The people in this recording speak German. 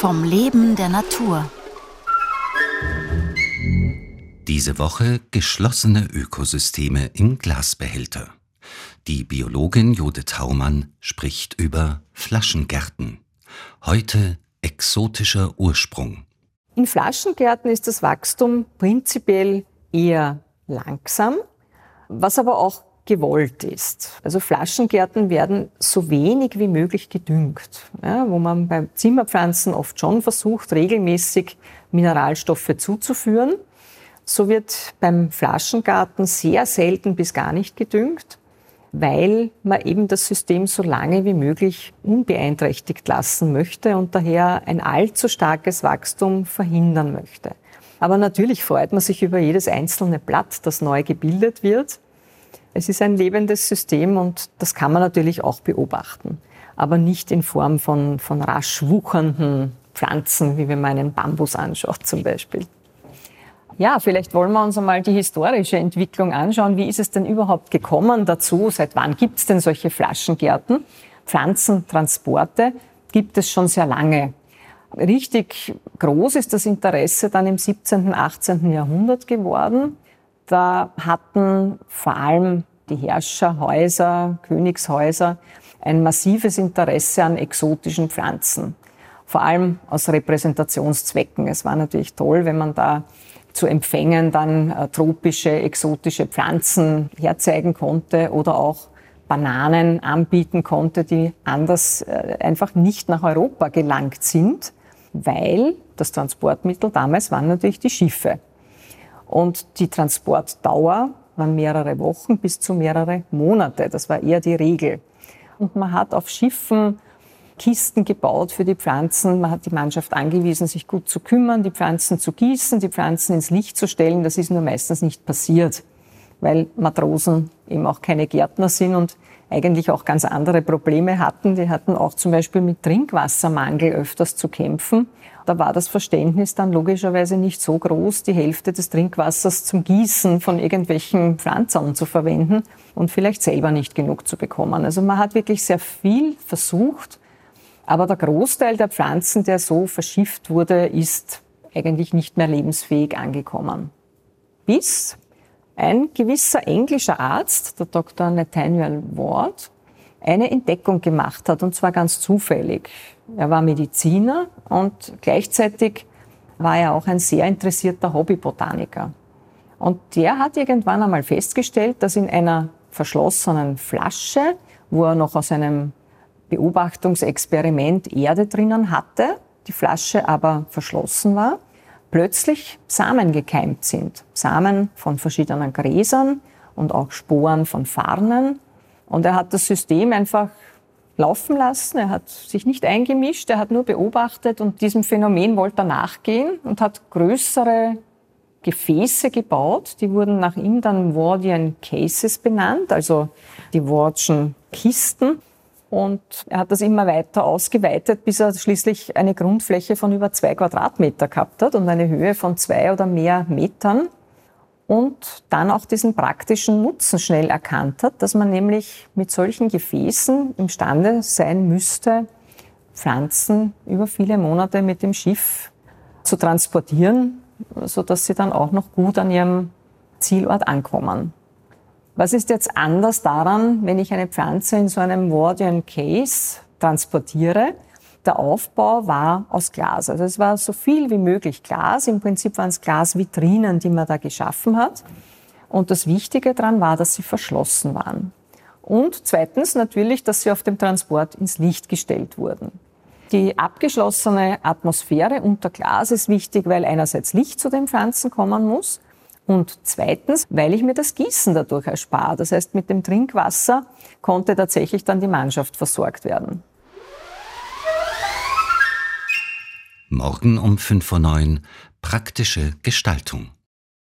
vom Leben der Natur. Diese Woche geschlossene Ökosysteme im Glasbehälter. Die Biologin Judith Haumann spricht über Flaschengärten. Heute exotischer Ursprung. In Flaschengärten ist das Wachstum prinzipiell eher langsam, was aber auch gewollt ist. Also Flaschengärten werden so wenig wie möglich gedüngt, ja, wo man bei Zimmerpflanzen oft schon versucht, regelmäßig Mineralstoffe zuzuführen. So wird beim Flaschengarten sehr selten bis gar nicht gedüngt, weil man eben das System so lange wie möglich unbeeinträchtigt lassen möchte und daher ein allzu starkes Wachstum verhindern möchte. Aber natürlich freut man sich über jedes einzelne Blatt, das neu gebildet wird. Es ist ein lebendes System und das kann man natürlich auch beobachten. Aber nicht in Form von, von rasch wuchernden Pflanzen, wie wenn man einen Bambus anschaut zum Beispiel. Ja, vielleicht wollen wir uns einmal die historische Entwicklung anschauen. Wie ist es denn überhaupt gekommen dazu? Seit wann gibt es denn solche Flaschengärten? Pflanzentransporte gibt es schon sehr lange. Richtig groß ist das Interesse dann im 17., 18. Jahrhundert geworden. Da hatten vor allem die Herrscherhäuser, Königshäuser ein massives Interesse an exotischen Pflanzen. Vor allem aus Repräsentationszwecken. Es war natürlich toll, wenn man da zu empfängen dann äh, tropische, exotische Pflanzen herzeigen konnte oder auch Bananen anbieten konnte, die anders äh, einfach nicht nach Europa gelangt sind weil das Transportmittel damals waren natürlich die Schiffe. Und die Transportdauer waren mehrere Wochen bis zu mehrere Monate. Das war eher die Regel. Und man hat auf Schiffen Kisten gebaut für die Pflanzen. Man hat die Mannschaft angewiesen, sich gut zu kümmern, die Pflanzen zu gießen, die Pflanzen ins Licht zu stellen. Das ist nur meistens nicht passiert, weil Matrosen eben auch keine Gärtner sind und eigentlich auch ganz andere Probleme hatten. Die hatten auch zum Beispiel mit Trinkwassermangel öfters zu kämpfen. Da war das Verständnis dann logischerweise nicht so groß, die Hälfte des Trinkwassers zum Gießen von irgendwelchen Pflanzen zu verwenden und vielleicht selber nicht genug zu bekommen. Also man hat wirklich sehr viel versucht, aber der Großteil der Pflanzen, der so verschifft wurde, ist eigentlich nicht mehr lebensfähig angekommen. Bis ein gewisser englischer Arzt, der Dr. Nathaniel Ward, eine Entdeckung gemacht hat, und zwar ganz zufällig. Er war Mediziner und gleichzeitig war er auch ein sehr interessierter Hobbybotaniker. Und der hat irgendwann einmal festgestellt, dass in einer verschlossenen Flasche, wo er noch aus einem Beobachtungsexperiment Erde drinnen hatte, die Flasche aber verschlossen war, plötzlich Samen gekeimt sind. Samen von verschiedenen Gräsern und auch Sporen von Farnen. Und er hat das System einfach laufen lassen. Er hat sich nicht eingemischt, er hat nur beobachtet und diesem Phänomen wollte er nachgehen und hat größere Gefäße gebaut. Die wurden nach ihm dann Wardian Cases benannt, also die Wardschen Kisten. Und er hat das immer weiter ausgeweitet, bis er schließlich eine Grundfläche von über zwei Quadratmeter gehabt hat und eine Höhe von zwei oder mehr Metern. Und dann auch diesen praktischen Nutzen schnell erkannt hat, dass man nämlich mit solchen Gefäßen imstande sein müsste, Pflanzen über viele Monate mit dem Schiff zu transportieren, so dass sie dann auch noch gut an ihrem Zielort ankommen. Was ist jetzt anders daran, wenn ich eine Pflanze in so einem Wardian Case transportiere? Der Aufbau war aus Glas. Also es war so viel wie möglich Glas. Im Prinzip waren es Glasvitrinen, die man da geschaffen hat. Und das Wichtige daran war, dass sie verschlossen waren. Und zweitens natürlich, dass sie auf dem Transport ins Licht gestellt wurden. Die abgeschlossene Atmosphäre unter Glas ist wichtig, weil einerseits Licht zu den Pflanzen kommen muss und zweitens, weil ich mir das Gießen dadurch erspare. Das heißt, mit dem Trinkwasser konnte tatsächlich dann die Mannschaft versorgt werden. Morgen um 5.09 Uhr praktische Gestaltung.